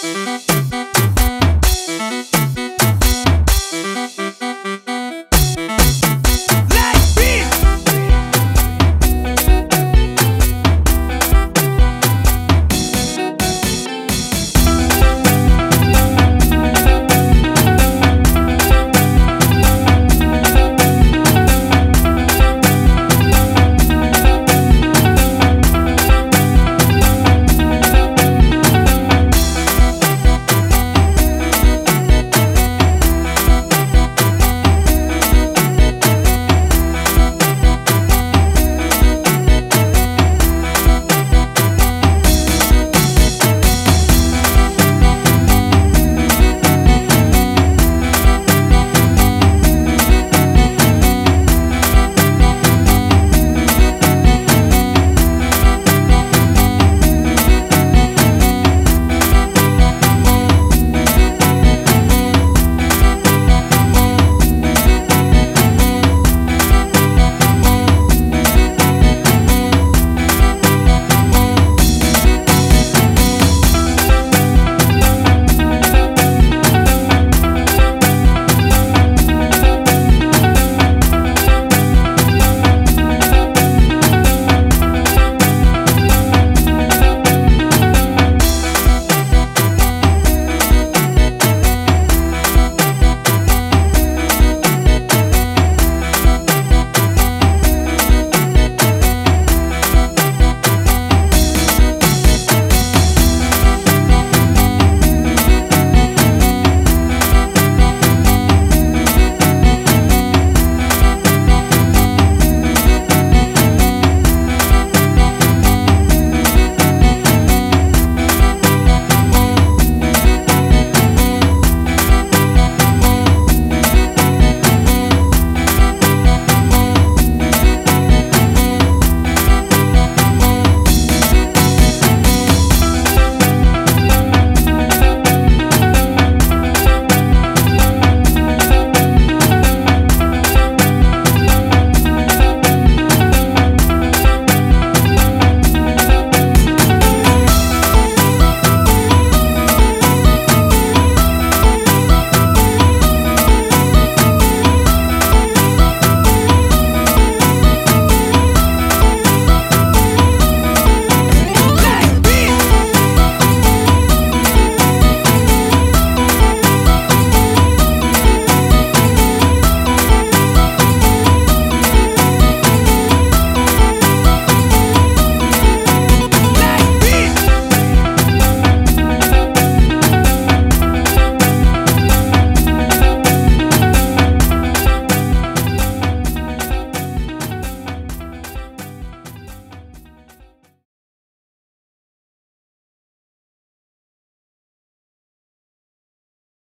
Música